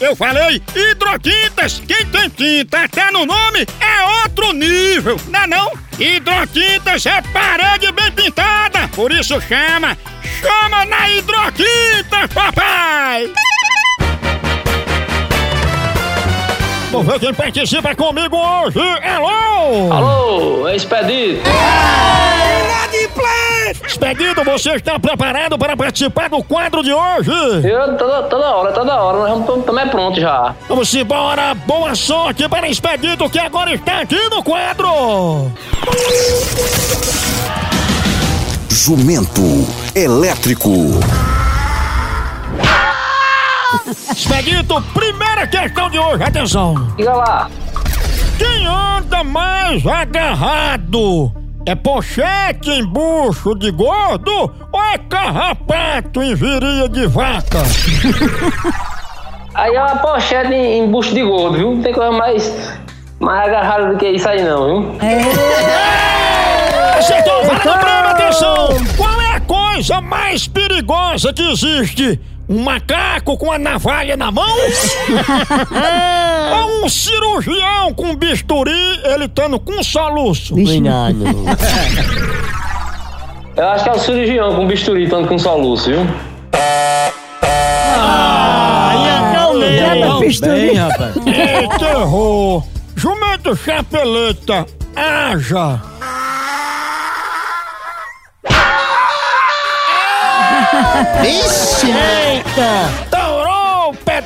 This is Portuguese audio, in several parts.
Eu falei hidrotintas. Quem tem tinta até no nome é outro nível, não é não? Hidrotintas é parede bem pintada, por isso chama, chama na hidrotinta, papai! Vamos ver quem participa comigo hoje. Alô! Alô, é Expedito. Expedito, você está preparado para participar do quadro de hoje? Eu toda, toda hora, toda hora, nós estamos também pronto já. Vamos embora, boa sorte para Expedito que agora está aqui no quadro. Jumento elétrico. Expedito, primeira questão de hoje, atenção. Diga lá. Quem anda mais agarrado? É pochete em bucho de gordo ou é carrapato em viria de vaca? Aí é uma pochete em, em bucho de gordo, viu? Não tem coisa mais, mais agarrada do que isso aí não, viu? Acertou, fala no prêmio, atenção! Qual é a coisa mais perigosa que existe? Um macaco com a navalha na mão? Ou um cirurgião com bisturi, ele estando com soluço? Cuidado. Eu acho que é o cirurgião com bisturi, tanto com soluço, viu? Quebra bem, rapaz. Eita, errou! Jumento chapeleta, haja! Vixe! Eita!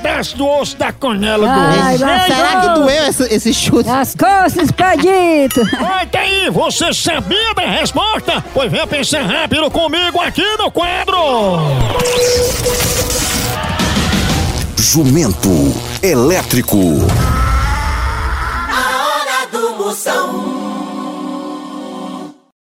Pedaço do osso da canela do Ai, vai Será que doeu esse, esse chute? As costas, Expedito! Olha aí, você sabia da resposta? Pois venha pensar rápido comigo aqui no quadro! Jumento elétrico.